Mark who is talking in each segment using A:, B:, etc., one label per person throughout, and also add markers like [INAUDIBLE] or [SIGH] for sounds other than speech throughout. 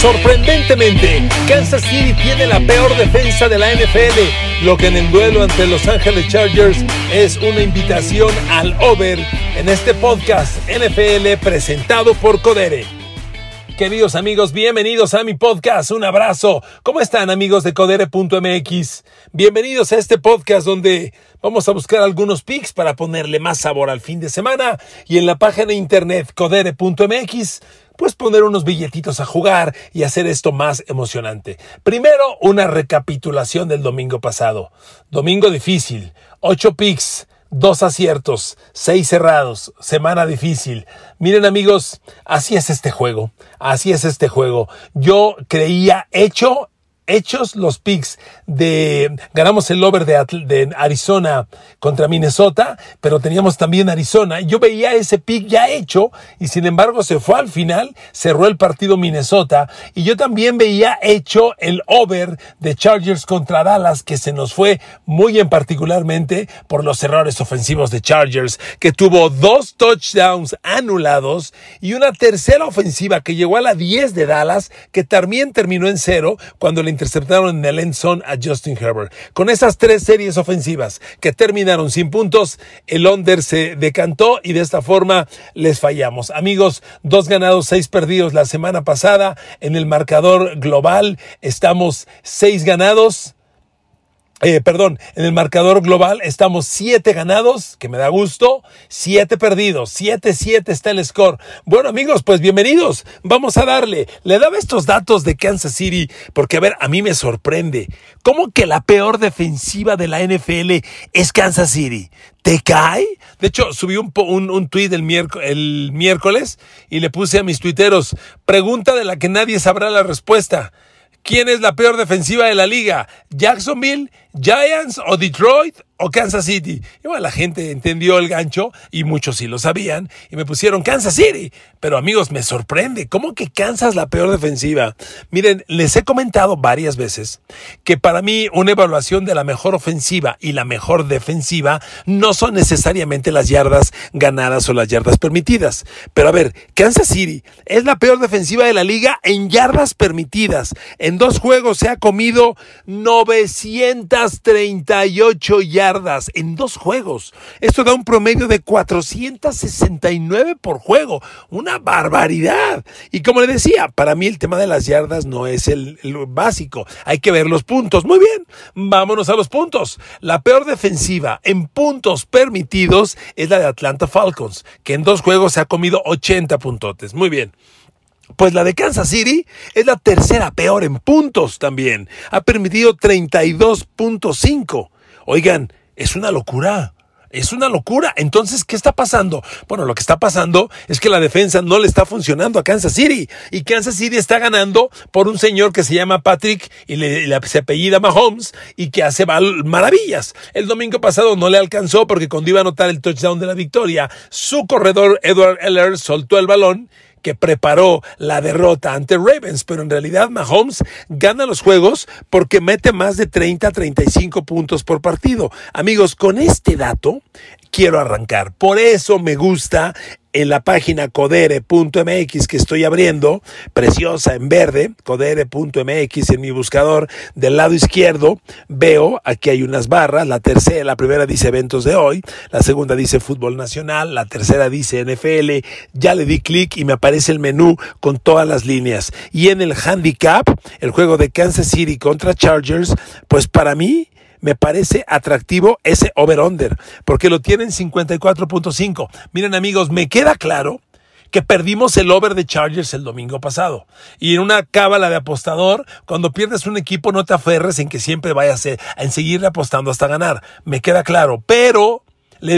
A: Sorprendentemente, Kansas City tiene la peor defensa de la NFL, lo que en el duelo ante Los Angeles Chargers es una invitación al over en este podcast NFL presentado por Codere. Queridos amigos, bienvenidos a mi podcast. Un abrazo. ¿Cómo están amigos de codere.mx? Bienvenidos a este podcast donde vamos a buscar algunos pics para ponerle más sabor al fin de semana y en la página de internet codere.mx pues poner unos billetitos a jugar y hacer esto más emocionante. Primero, una recapitulación del domingo pasado. Domingo difícil, 8 picks, dos aciertos, seis cerrados, semana difícil. Miren amigos, así es este juego, así es este juego. Yo creía hecho hechos los picks de ganamos el over de, Arizona contra Minnesota, pero teníamos también Arizona. Yo veía ese pick ya hecho y sin embargo se fue al final, cerró el partido Minnesota y yo también veía hecho el over de Chargers contra Dallas que se nos fue muy en particularmente por los errores ofensivos de Chargers que tuvo dos touchdowns anulados y una tercera ofensiva que llegó a la 10 de Dallas que también terminó en cero cuando le interceptaron en el end zone a Justin Herbert. Con esas tres series ofensivas que terminaron sin puntos, el under se decantó y de esta forma les fallamos. Amigos, dos ganados, seis perdidos la semana pasada. En el marcador global estamos seis ganados eh, perdón, en el marcador global estamos siete ganados, que me da gusto, siete perdidos, siete, siete está el score. Bueno amigos, pues bienvenidos, vamos a darle. Le daba estos datos de Kansas City, porque a ver, a mí me sorprende. ¿Cómo que la peor defensiva de la NFL es Kansas City? ¿Te cae? De hecho, subí un, un, un tweet el, el miércoles y le puse a mis tuiteros, pregunta de la que nadie sabrá la respuesta. ¿Quién es la peor defensiva de la liga? ¿Jacksonville, Giants o Detroit? O Kansas City. Y bueno, la gente entendió el gancho y muchos sí lo sabían y me pusieron Kansas City. Pero amigos, me sorprende. ¿Cómo que Kansas la peor defensiva? Miren, les he comentado varias veces que para mí una evaluación de la mejor ofensiva y la mejor defensiva no son necesariamente las yardas ganadas o las yardas permitidas. Pero a ver, Kansas City es la peor defensiva de la liga en yardas permitidas. En dos juegos se ha comido 938 yardas en dos juegos. Esto da un promedio de 469 por juego. Una barbaridad. Y como le decía, para mí el tema de las yardas no es el, básico. Hay que ver los puntos. Muy bien, vámonos a los puntos. La peor defensiva en puntos permitidos es la de Atlanta Falcons, que en dos juegos se ha comido 80 puntotes. Muy bien. Pues la de Kansas City es la tercera peor en puntos también. Ha permitido 32.5. Oigan, es una locura. Es una locura. Entonces, ¿qué está pasando? Bueno, lo que está pasando es que la defensa no le está funcionando a Kansas City. Y Kansas City está ganando por un señor que se llama Patrick y le, se apellida Mahomes y que hace maravillas. El domingo pasado no le alcanzó porque cuando iba a anotar el touchdown de la victoria, su corredor Edward Eller soltó el balón que preparó la derrota ante Ravens, pero en realidad Mahomes gana los juegos porque mete más de 30 a 35 puntos por partido. Amigos, con este dato quiero arrancar. Por eso me gusta en la página codere.mx que estoy abriendo, preciosa en verde, codere.mx en mi buscador del lado izquierdo, veo aquí hay unas barras, la tercera, la primera dice eventos de hoy, la segunda dice fútbol nacional, la tercera dice NFL, ya le di clic y me aparece el menú con todas las líneas. Y en el handicap, el juego de Kansas City contra Chargers, pues para mí me parece atractivo ese over-under, porque lo tienen 54.5. Miren amigos, me queda claro que perdimos el over de Chargers el domingo pasado. Y en una cábala de apostador, cuando pierdes un equipo no te aferres en que siempre vayas a, en seguirle apostando hasta ganar. Me queda claro. Pero,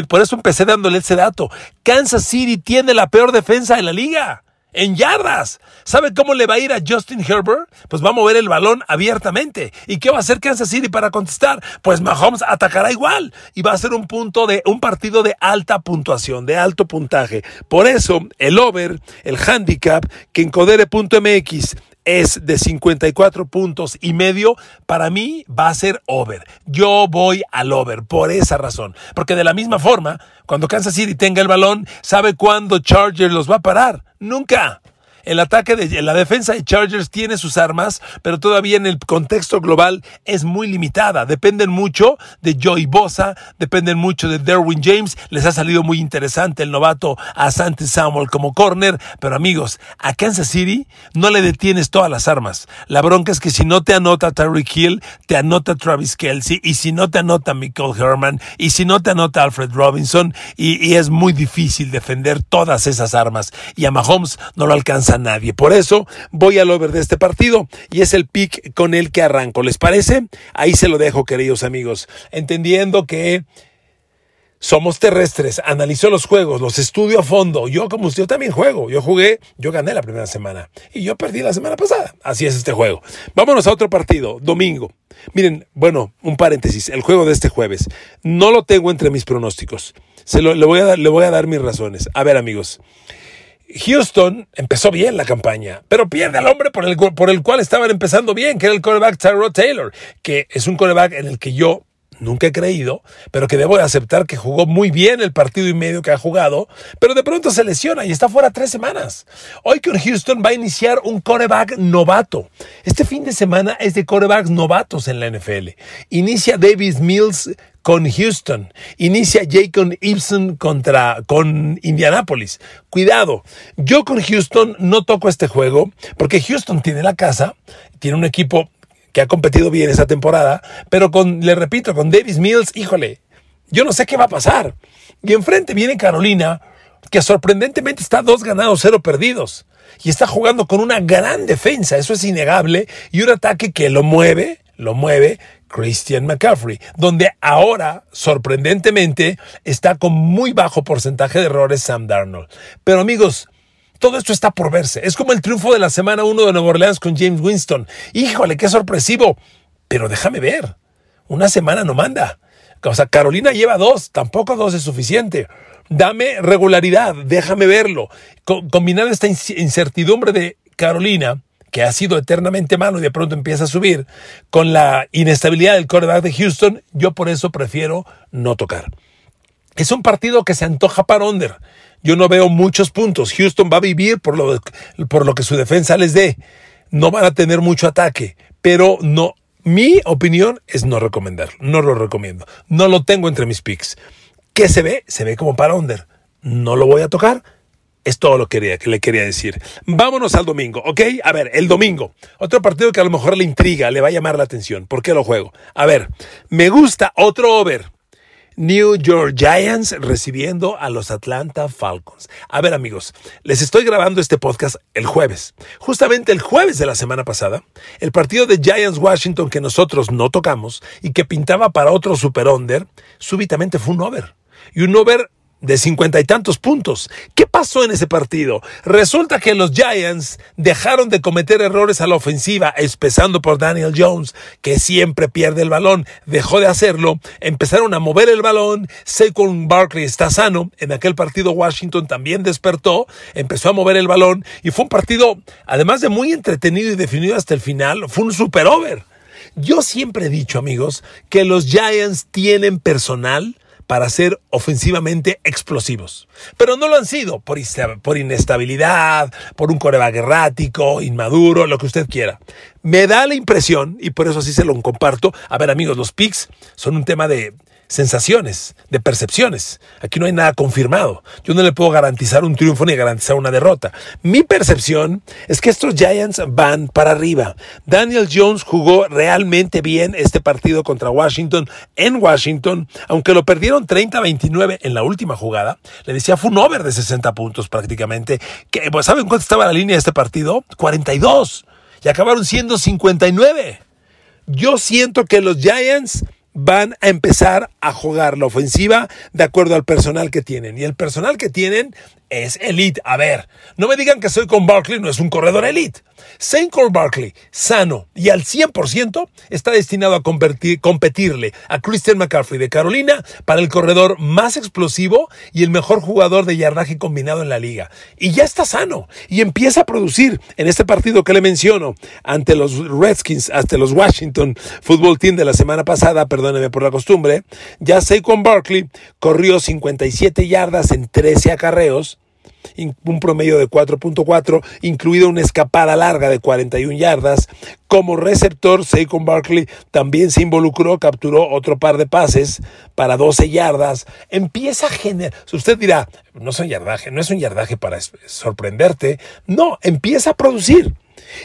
A: por eso empecé dándole ese dato. Kansas City tiene la peor defensa de la liga en yardas. ¿Sabe cómo le va a ir a Justin Herbert? Pues va a mover el balón abiertamente. ¿Y qué va a hacer Kansas City para contestar? Pues Mahomes atacará igual y va a ser un punto de un partido de alta puntuación, de alto puntaje. Por eso el over, el handicap que en codere.mx es de 54 puntos y medio, para mí va a ser over. Yo voy al over por esa razón. Porque de la misma forma, cuando Kansas City tenga el balón, ¿sabe cuándo Chargers los va a parar? Nunca. El ataque de la defensa de Chargers tiene sus armas, pero todavía en el contexto global es muy limitada. Dependen mucho de Joey Bosa, dependen mucho de Derwin James. Les ha salido muy interesante el novato a Santi Samuel como corner, pero amigos, a Kansas City no le detienes todas las armas. La bronca es que si no te anota Tyreek Hill, te anota Travis Kelsey, y si no te anota Michael Herman, y si no te anota Alfred Robinson, y, y es muy difícil defender todas esas armas. Y a Mahomes no lo alcanza nadie. Por eso voy al over de este partido y es el pick con el que arranco. ¿Les parece? Ahí se lo dejo, queridos amigos. Entendiendo que somos terrestres, analizo los juegos, los estudio a fondo. Yo como usted también juego. Yo jugué, yo gané la primera semana y yo perdí la semana pasada. Así es este juego. Vámonos a otro partido, domingo. Miren, bueno, un paréntesis, el juego de este jueves. No lo tengo entre mis pronósticos. Se lo, le, voy a dar, le voy a dar mis razones. A ver, amigos. Houston empezó bien la campaña, pero pierde al hombre por el, por el cual estaban empezando bien, que era el coreback Tyrod Taylor, que es un coreback en el que yo nunca he creído, pero que debo de aceptar que jugó muy bien el partido y medio que ha jugado, pero de pronto se lesiona y está fuera tres semanas. Hoy con Houston va a iniciar un coreback novato. Este fin de semana es de corebacks novatos en la NFL. Inicia Davis Mills con Houston. Inicia Jacob Ibsen contra con Indianapolis. Cuidado, yo con Houston no toco este juego porque Houston tiene la casa, tiene un equipo que ha competido bien esa temporada, pero con, le repito, con Davis Mills, híjole, yo no sé qué va a pasar. Y enfrente viene Carolina, que sorprendentemente está dos ganados, cero perdidos. Y está jugando con una gran defensa, eso es innegable, y un ataque que lo mueve, lo mueve Christian McCaffrey, donde ahora, sorprendentemente, está con muy bajo porcentaje de errores Sam Darnold. Pero amigos, todo esto está por verse. Es como el triunfo de la semana 1 de Nueva Orleans con James Winston. Híjole, qué sorpresivo. Pero déjame ver. Una semana no manda. O sea, Carolina lleva dos, tampoco dos es suficiente. Dame regularidad, déjame verlo. combinar esta incertidumbre de Carolina que ha sido eternamente malo y de pronto empieza a subir, con la inestabilidad del quarterback de Houston, yo por eso prefiero no tocar. Es un partido que se antoja para under. Yo no veo muchos puntos. Houston va a vivir por lo, por lo que su defensa les dé. No van a tener mucho ataque, pero no. Mi opinión es no recomendarlo. No lo recomiendo. No lo tengo entre mis picks. ¿Qué se ve? Se ve como para under. No lo voy a tocar es todo lo que, le quería decir. Vámonos al domingo, ¿ok? A ver, el domingo. Otro partido que a lo mejor le intriga, le va a llamar la atención. ¿Por qué lo juego? A ver, me gusta otro over. New York Giants recibiendo a los Atlanta Falcons. A ver amigos, les estoy grabando este podcast el jueves. Justamente el jueves de la semana pasada, el partido de Giants Washington que nosotros no tocamos y que pintaba para otro super under, súbitamente fue un over. Y un over de cincuenta y tantos puntos. ¿Qué pasó en ese partido? Resulta que los Giants dejaron de cometer errores a la ofensiva, empezando por Daniel Jones, que siempre pierde el balón, dejó de hacerlo, empezaron a mover el balón, Saquon Barkley está sano, en aquel partido Washington también despertó, empezó a mover el balón y fue un partido, además de muy entretenido y definido hasta el final, fue un super over. Yo siempre he dicho, amigos, que los Giants tienen personal para ser ofensivamente explosivos. Pero no lo han sido por, inestabilidad, por un coreback errático, inmaduro, lo que usted quiera. Me da la impresión, y por eso así se lo comparto, a ver amigos, los picks son un tema de, sensaciones, de percepciones. Aquí no hay nada confirmado. Yo no le puedo garantizar un triunfo ni garantizar una derrota. Mi percepción es que estos Giants van para arriba. Daniel Jones jugó realmente bien este partido contra Washington en Washington, aunque lo perdieron 30-29 en la última jugada. Le decía, fue un over de 60 puntos prácticamente. Pues, ¿Saben cuánto estaba la línea de este partido? 42. Y acabaron siendo 59. Yo siento que los Giants van a empezar a jugar la ofensiva de acuerdo al personal que tienen. Y el personal que tienen es elite. A ver, no me digan que soy con Barkley, no es un corredor elite. Saint Cole Barkley, sano y al 100%, está destinado a competirle a Christian McCaffrey de Carolina para el corredor más explosivo y el mejor jugador de yardaje combinado en la liga. Y ya está sano y empieza a producir en este partido que le menciono ante los Redskins, hasta los Washington Football Team de la semana pasada, perdóneme por la costumbre, ya Saquon Barkley corrió 57 yardas en 13 acarreos un promedio de 4.4, incluida una escapada larga de 41 yardas. Como receptor, Saquon Barkley también se involucró, capturó otro par de pases para 12 yardas. Empieza a generar. Usted dirá, no es un yardaje, no es un yardaje para sorprenderte. No, empieza a producir.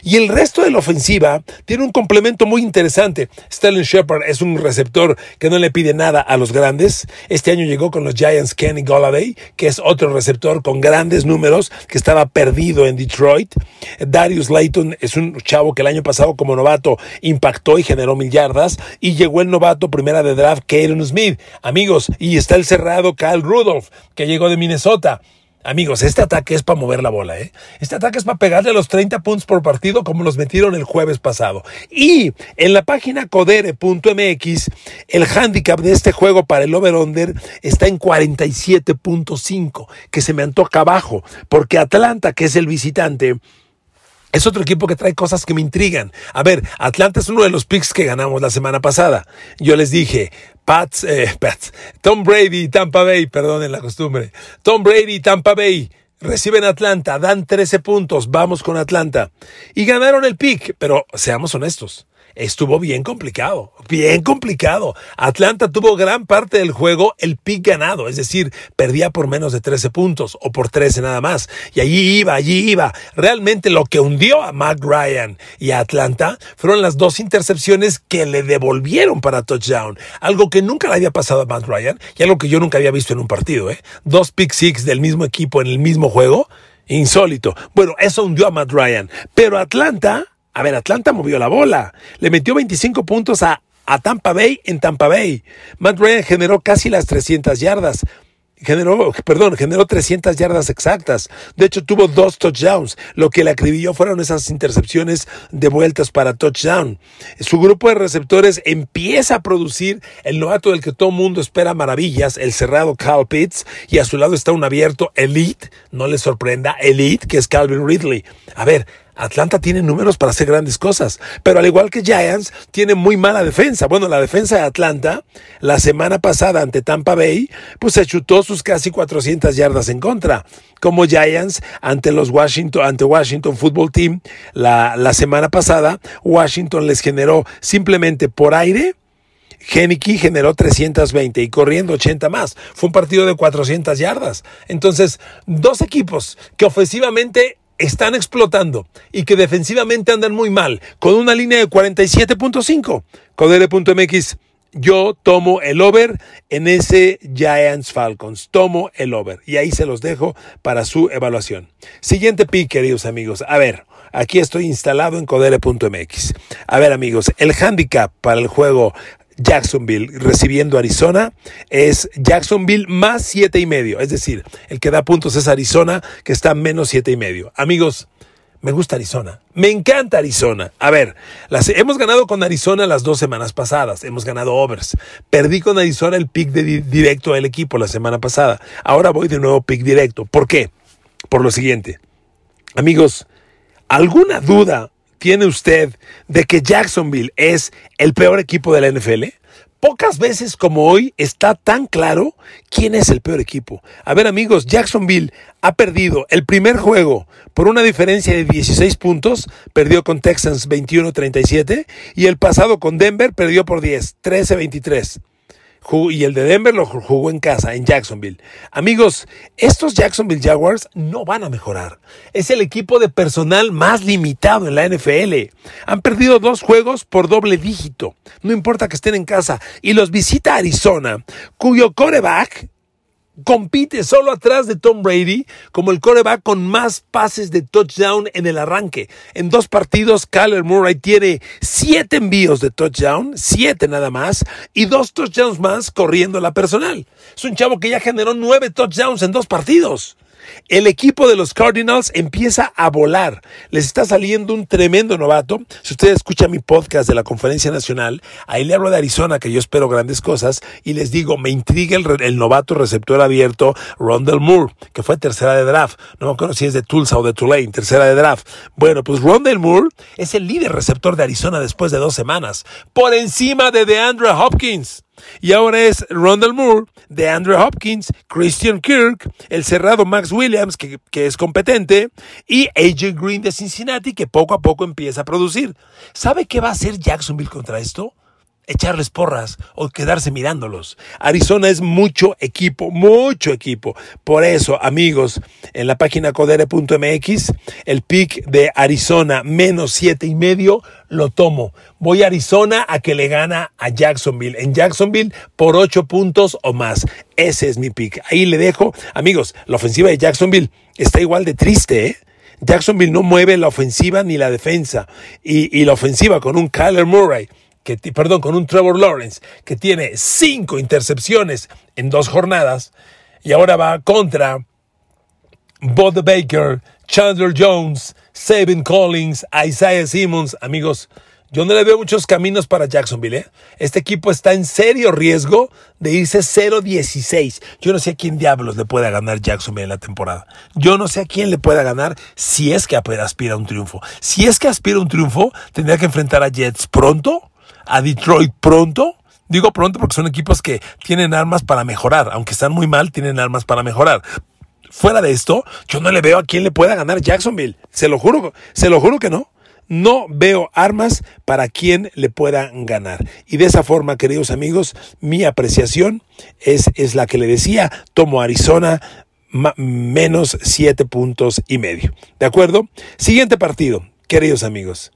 A: Y el resto de la ofensiva tiene un complemento muy interesante. Sterling Shepard es un receptor que no le pide nada a los grandes. Este año llegó con los Giants Kenny Golladay, que es otro receptor con grandes números que estaba perdido en Detroit. Darius Layton es un chavo que el año pasado como novato impactó y generó mil yardas. Y llegó el novato primera de draft, Kaden Smith. Amigos, y está el cerrado Kyle Rudolph, que llegó de Minnesota. Amigos, este ataque es para mover la bola, ¿eh? Este ataque es para pegarle los 30 puntos por partido como los metieron el jueves pasado. Y en la página codere.mx, el handicap de este juego para el over-under está en 47.5, que se me antoja abajo, porque Atlanta, que es el visitante, es otro equipo que trae cosas que me intrigan. A ver, Atlanta es uno de los picks que ganamos la semana pasada. Yo les dije, Pats, eh, [LAUGHS] Pats, Tom Brady y Tampa Bay, perdonen la costumbre. Tom Brady y Tampa Bay reciben Atlanta, dan 13 puntos, vamos con Atlanta. Y ganaron el pick, pero seamos honestos estuvo bien complicado, bien complicado. Atlanta tuvo gran parte del juego el pick ganado, es decir, perdía por menos de 13 puntos o por 13 nada más. Y allí iba, allí iba. Realmente lo que hundió a Mac Ryan y a Atlanta fueron las dos intercepciones que le devolvieron para touchdown. Algo que nunca le había pasado a Mac Ryan y algo que yo nunca había visto en un partido. ¿eh? Dos pick six del mismo equipo en el mismo juego. Insólito. Bueno, eso hundió a Matt Ryan. Pero Atlanta a ver, Atlanta movió la bola. Le metió 25 puntos a, Tampa Bay en Tampa Bay. Matt Ryan generó casi las 300 yardas. Generó, perdón, generó 300 yardas exactas. De hecho, tuvo dos touchdowns. Lo que le acribilló fueron esas intercepciones de vueltas para touchdown. Su grupo de receptores empieza a producir el novato del que todo mundo espera maravillas, el cerrado Cal Pitts, y a su lado está un abierto elite, no le sorprenda, elite, que es Calvin Ridley. A ver, Atlanta tiene números para hacer grandes cosas, pero al igual que Giants, tiene muy mala defensa. Bueno, la defensa de Atlanta, la semana pasada ante Tampa Bay, pues se chutó sus casi 400 yardas en contra. Como Giants ante los Washington, ante Washington Football Team, la, la semana pasada, Washington les generó simplemente por aire Henneke generó 320 y corriendo 80 más. Fue un partido de 400 yardas. Entonces, dos equipos que ofensivamente están explotando y que defensivamente andan muy mal, con una línea de 47.5. Codere.mx, yo tomo el over en ese Giants Falcons. Tomo el over. Y ahí se los dejo para su evaluación. Siguiente pick, queridos amigos. A ver, aquí estoy instalado en codere.mx. A ver, amigos, el handicap para el juego Jacksonville recibiendo Arizona es Jacksonville más siete y medio. Es decir, el que da puntos es Arizona, que está menos siete y medio. Amigos, me gusta Arizona. Me encanta Arizona. A ver, las, hemos ganado con Arizona las dos semanas pasadas. Hemos ganado overs. Perdí con Arizona el pick de, directo del equipo la semana pasada. Ahora voy de nuevo pick directo. ¿Por qué? Por lo siguiente. Amigos, ¿alguna duda tiene usted de que Jacksonville es el peor equipo de la NFL? Pocas veces como hoy está tan claro quién es el peor equipo. A ver amigos, Jacksonville ha perdido el primer juego por una diferencia de 16 puntos, perdió con Texans 21-37 y el pasado con Denver perdió por 10, 13-23 y el de Denver lo jugó en casa, en Jacksonville. Amigos, estos Jacksonville Jaguars no van a mejorar. Es el equipo de personal más limitado en la NFL. Han perdido dos juegos por doble dígito. No importa que estén en casa. Y los visita Arizona, cuyo coreback compite solo atrás de Tom Brady como el coreback con más pases de touchdown en el arranque. En dos partidos, Kyler Murray tiene siete envíos de touchdown, siete nada más, y dos touchdowns más corriendo la personal. Es un chavo que ya generó nueve touchdowns en dos partidos. El equipo de los Cardinals empieza a volar. Les está saliendo un tremendo novato. Si usted escucha mi podcast de la Conferencia Nacional, ahí le hablo de Arizona, que yo espero grandes cosas, y les digo, me intriga el, novato receptor abierto Rondell Moore, que fue tercera de draft. No me acuerdo si es de Tulsa o de Tulane, tercera de draft. Bueno, pues Rondell Moore es el líder receptor de Arizona después de dos semanas, por encima de DeAndre Hopkins. Y ahora es Rondell Moore, de Andrew Hopkins, Christian Kirk, el cerrado Max Williams, que, que es competente, y AJ Green de Cincinnati, que poco a poco empieza a producir. ¿Sabe qué va a hacer Jacksonville contra esto? Echarles porras o quedarse mirándolos. Arizona es mucho equipo, mucho equipo. Por eso, amigos, en la página codere.mx, el pick de Arizona menos siete y medio lo tomo. Voy a Arizona a que le gana a Jacksonville. En Jacksonville por ocho puntos o más. Ese es mi pick. Ahí le dejo. Amigos, la ofensiva de Jacksonville está igual de triste, ¿eh? Jacksonville no mueve la ofensiva ni la defensa. Y, y la ofensiva con un Kyler Murray perdón, con un Trevor Lawrence que tiene cinco intercepciones en dos jornadas y ahora va contra Bud Baker, Chandler Jones, Sabin Collins, Isaiah Simmons. Amigos, yo no le veo muchos caminos para Jacksonville. ¿eh? Este equipo está en serio riesgo de irse 0-16. Yo no sé a quién diablos le pueda ganar Jacksonville en la temporada. Yo no sé a quién le pueda ganar si es que aspira a un triunfo. Si es que aspira a un triunfo, tendría que enfrentar a Jets pronto a Detroit pronto. Digo pronto porque son equipos que tienen armas para mejorar. Aunque están muy mal, tienen armas para mejorar. Fuera de esto, yo no le veo a quién le pueda ganar Jacksonville. Se lo juro, se lo juro que no. No veo armas para quien le pueda ganar. Y de esa forma, queridos amigos, mi apreciación es, es la que le decía. Tomo Arizona menos siete puntos y medio. ¿De acuerdo? Siguiente partido, queridos amigos.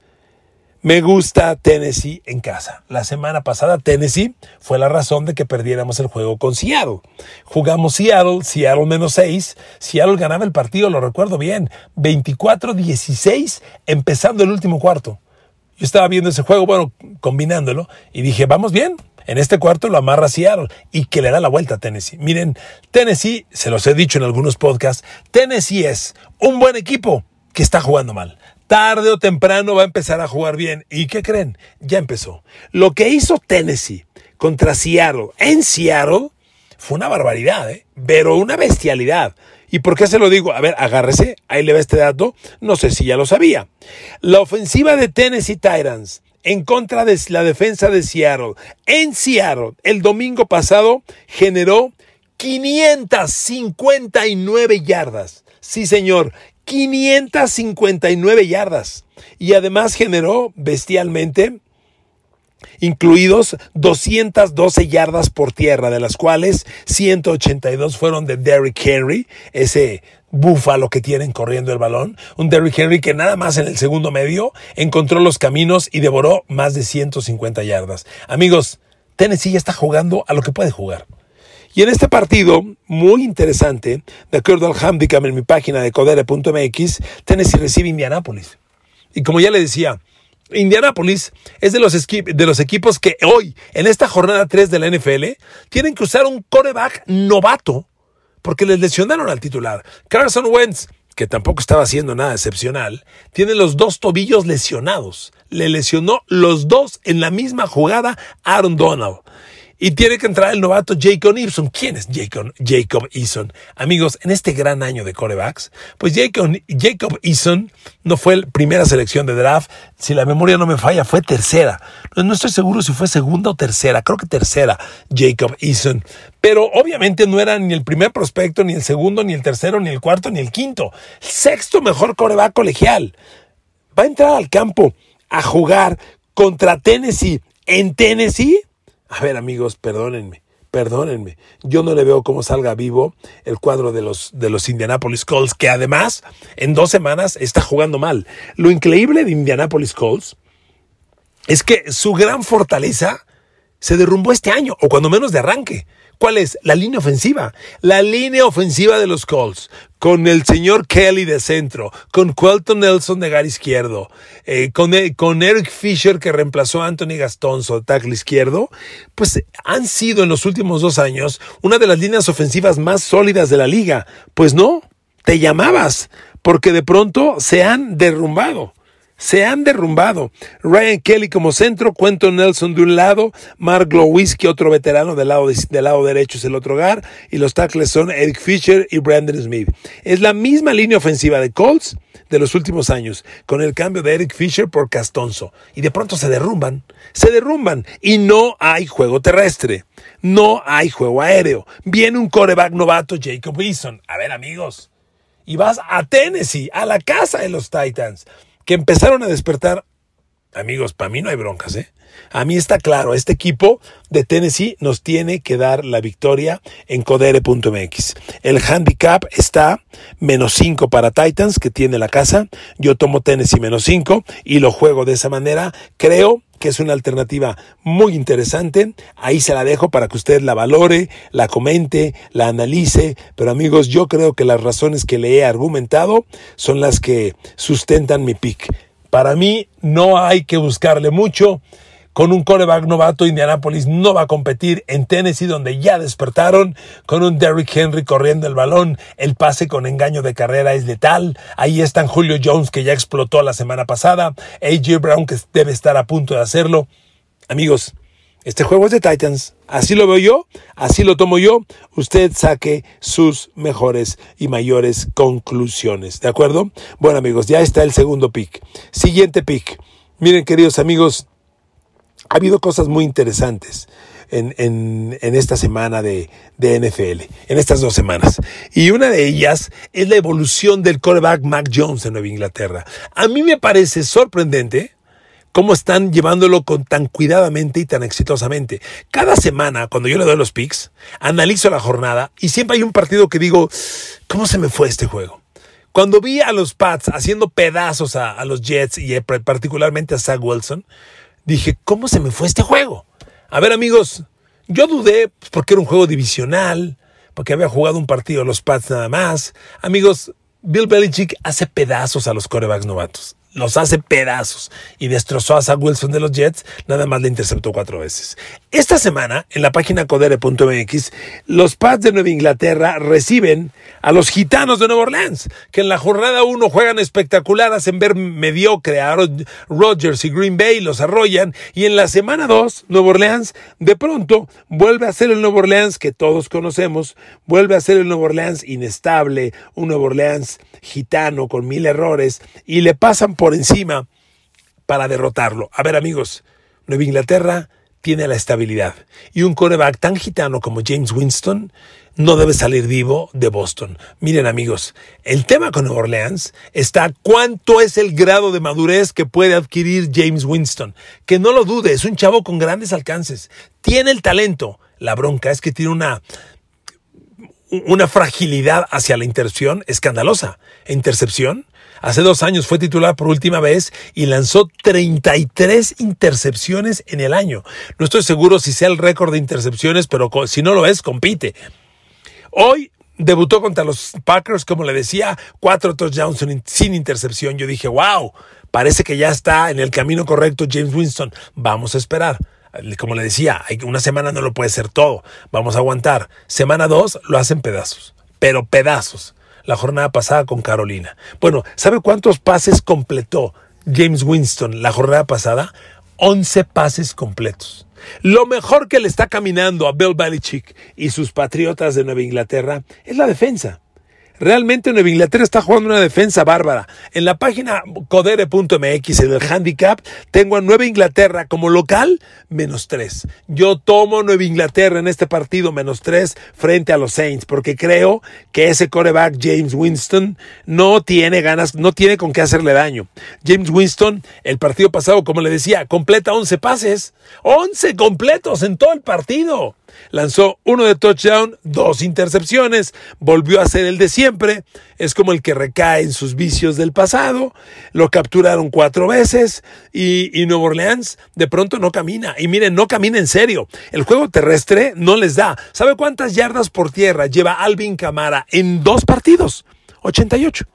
A: Me gusta Tennessee en casa. La semana pasada Tennessee fue la razón de que perdiéramos el juego con Seattle. Jugamos Seattle, Seattle menos 6. Seattle ganaba el partido, lo recuerdo bien. 24-16 empezando el último cuarto. Yo estaba viendo ese juego, bueno, combinándolo, y dije, vamos bien. En este cuarto lo amarra Seattle y que le da la vuelta a Tennessee. Miren, Tennessee, se los he dicho en algunos podcasts, Tennessee es un buen equipo que está jugando mal tarde o temprano va a empezar a jugar bien. ¿Y qué creen? Ya empezó. Lo que hizo Tennessee contra Seattle en Seattle fue una barbaridad, ¿eh? pero una bestialidad. ¿Y por qué se lo digo? A ver, agárrese, ahí le va este dato, no sé si ya lo sabía. La ofensiva de Tennessee Titans en contra de la defensa de Seattle en Seattle el domingo pasado generó 559 yardas. Sí, señor, 559 yardas y además generó bestialmente incluidos 212 yardas por tierra, de las cuales 182 fueron de Derrick Henry, ese búfalo que tienen corriendo el balón, un Derrick Henry que nada más en el segundo medio encontró los caminos y devoró más de 150 yardas. Amigos, Tennessee ya está jugando a lo que puede jugar. Y en este partido, muy interesante, de acuerdo al handicap en mi página de codere.mx, Tennessee recibe Indianápolis. Y como ya le decía, Indianápolis es de los, equipos que hoy, en esta jornada 3 de la NFL, tienen que usar un coreback novato porque les lesionaron al titular. Carson Wentz, que tampoco estaba haciendo nada excepcional, tiene los dos tobillos lesionados. Le lesionó los dos en la misma jugada Aaron Donald. Y tiene que entrar el novato Jacob Eason. ¿Quién es Jacob, Jacob Eason? Amigos, en este gran año de corebacks, pues Jacob, Eason no fue la primera selección de draft. Si la memoria no me falla, fue tercera. No, estoy seguro si fue segunda o tercera. Creo que tercera, Jacob Eason. Pero obviamente no era ni el primer prospecto, ni el segundo, ni el tercero, ni el cuarto, ni el quinto. Sexto mejor coreback colegial. Va a entrar al campo a jugar contra Tennessee. En Tennessee a ver amigos, perdónenme, perdónenme. Yo no le veo cómo salga vivo el cuadro de los, de los Indianapolis Colts, que además en dos semanas está jugando mal. Lo increíble de Indianapolis Colts es que su gran fortaleza se derrumbó este año, o cuando menos de arranque. ¿Cuál es? La línea ofensiva. La línea ofensiva de los Colts. Con el señor Kelly de centro, con Quelton Nelson de gar izquierdo, eh, con, eh, con, Eric Fisher que reemplazó a Anthony Gastón, su tackle izquierdo, pues han sido en los últimos dos años una de las líneas ofensivas más sólidas de la liga. Pues no, te llamabas, porque de pronto se han derrumbado se han derrumbado. Ryan Kelly como centro, Quentin Nelson de un lado, Mark Lowiski, otro veterano del lado, del lado derecho es el otro hogar, y los tackles son Eric Fisher y Brandon Smith. Es la misma línea ofensiva de Colts de los últimos años, con el cambio de Eric Fisher por Castonzo. Y de pronto se derrumban, se derrumban, y no hay juego terrestre, no hay juego aéreo. Viene un coreback novato, Jacob Eason. A ver, amigos, y vas a Tennessee, a la casa de los Titans, que empezaron a despertar. Amigos, para mí no hay broncas, ¿eh? A mí está claro, este equipo de Tennessee nos tiene que dar la victoria en codere.mx. El handicap está menos 5 para Titans, que tiene la casa. Yo tomo Tennessee menos 5 y lo juego de esa manera. Creo que es una alternativa muy interesante. Ahí se la dejo para que usted la valore, la comente, la analice. Pero amigos, yo creo que las razones que le he argumentado son las que sustentan mi pick. Para mí no hay que buscarle mucho. Con un coreback novato, Indianapolis no va a competir en Tennessee, donde ya despertaron. Con un Derrick Henry corriendo el balón, el pase con engaño de carrera es letal. Ahí están Julio Jones, que ya explotó la semana pasada. AJ Brown, que debe estar a punto de hacerlo. Amigos, este juego es de Titans. Así lo veo yo, así lo tomo yo. Usted saque sus mejores y mayores conclusiones. ¿De acuerdo? Bueno, amigos, ya está el segundo pick. Siguiente pick. Miren, queridos amigos, ha habido cosas muy interesantes en, esta semana de, NFL, en estas dos semanas. Y una de ellas es la evolución del quarterback Mac Jones en Nueva Inglaterra. A mí me parece sorprendente cómo están llevándolo con tan cuidadamente y tan exitosamente. Cada semana, cuando yo le doy los picks, analizo la jornada y siempre hay un partido que digo, ¿cómo se me fue este juego? Cuando vi a los Pats haciendo pedazos a, a los Jets y particularmente a Zach Wilson, dije, ¿cómo se me fue este juego? A ver amigos, yo dudé porque era un juego divisional, porque había jugado un partido los Pats nada más. Amigos, Bill Belichick hace pedazos a los corebacks novatos los hace pedazos y destrozó a Zach Wilson de los Jets, nada más le interceptó cuatro veces. Esta semana, en la página codere.mx, los Pats de Nueva Inglaterra reciben a los gitanos de Nueva Orleans, que en la jornada 1 juegan espectacular, hacen ver mediocre a Rodgers y Green Bay, los arrollan, y en la semana 2, Nueva Orleans de pronto vuelve a ser el Nueva Orleans que todos conocemos, vuelve a ser el Nueva Orleans inestable, un Nueva Orleans gitano con mil errores, y le pasan por encima para derrotarlo. A ver amigos, Nueva Inglaterra tiene la estabilidad y un coreback tan gitano como James Winston no debe salir vivo de Boston. Miren amigos, el tema con Nueva Orleans está cuánto es el grado de madurez que puede adquirir James Winston. Que no lo dude, es un chavo con grandes alcances, tiene el talento. La bronca es que tiene una una fragilidad hacia la intercepción escandalosa. Intercepción Hace dos años fue titular por última vez y lanzó 33 intercepciones en el año. No estoy seguro si sea el récord de intercepciones, pero si no lo es, compite. Hoy debutó contra los Packers, como le decía, cuatro touchdowns sin intercepción. Yo dije, wow, parece que ya está en el camino correcto James Winston. Vamos a esperar. Como le decía, una semana no lo puede ser todo. Vamos a aguantar. Semana dos lo hacen pedazos, pero pedazos la jornada pasada con Carolina. Bueno, ¿sabe cuántos pases completó James Winston la jornada pasada? 11 pases completos. Lo mejor que le está caminando a Bill Belichick y sus patriotas de Nueva Inglaterra es la defensa. Realmente Nueva Inglaterra está jugando una defensa bárbara. En la página codere.mx, en el handicap, tengo a Nueva Inglaterra como local, menos 3. Yo tomo Nueva Inglaterra en este partido, menos 3, frente a los Saints, porque creo que ese coreback, James Winston, no tiene ganas, no tiene con qué hacerle daño. James Winston, el partido pasado, como le decía, completa 11 pases. 11 completos en todo el partido. Lanzó uno de touchdown, dos intercepciones, volvió a ser el de siempre, es como el que recae en sus vicios del pasado, lo capturaron cuatro veces y, y Nuevo Orleans de pronto no camina. Y miren, no camina en serio. El juego terrestre no les da. ¿Sabe cuántas yardas por tierra lleva Alvin Camara en dos partidos? 88,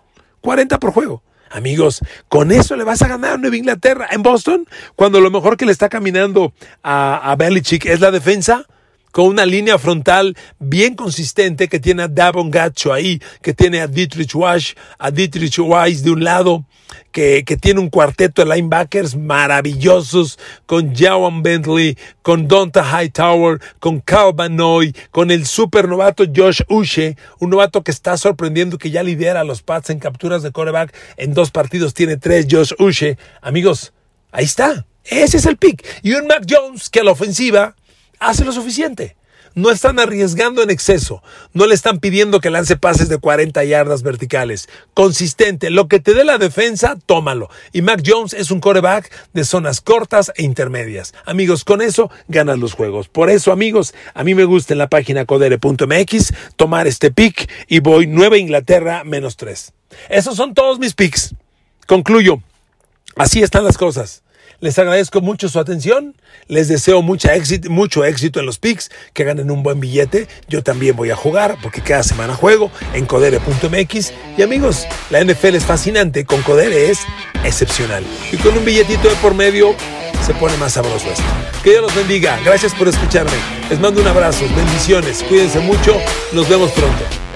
A: 40 por juego. Amigos, con eso le vas a ganar a Nueva Inglaterra en Boston, cuando lo mejor que le está caminando a, a Belichick es la defensa con una línea frontal bien consistente que tiene a Davon Gacho ahí, que tiene a Dietrich Wash, a Dietrich Weiss de un lado, que, que, tiene un cuarteto de linebackers maravillosos con Jawan Bentley, con Donta Hightower, con Kyle Banoy, con el super novato Josh Uche, un novato que está sorprendiendo que ya lidera a los Pats en capturas de coreback. En dos partidos tiene tres Josh Uche. Amigos, ahí está. Ese es el pick. Y un Mac Jones que a la ofensiva hace lo suficiente. No están arriesgando en exceso. No le están pidiendo que lance pases de 40 yardas verticales. Consistente. Lo que te dé la defensa, tómalo. Y Mac Jones es un coreback de zonas cortas e intermedias. Amigos, con eso ganas los juegos. Por eso, amigos, a mí me gusta en la página codere.mx tomar este pick y voy Nueva Inglaterra menos 3. Esos son todos mis picks. Concluyo. Así están las cosas. Les agradezco mucho su atención. Les deseo mucha éxito, mucho éxito en los picks, que ganen un buen billete. Yo también voy a jugar porque cada semana juego en codere.mx. Y amigos, la NFL es fascinante, con Codere es excepcional. Y con un billetito de por medio se pone más sabroso esto. Que Dios los bendiga. Gracias por escucharme. Les mando un abrazo, bendiciones. Cuídense mucho. Nos vemos pronto.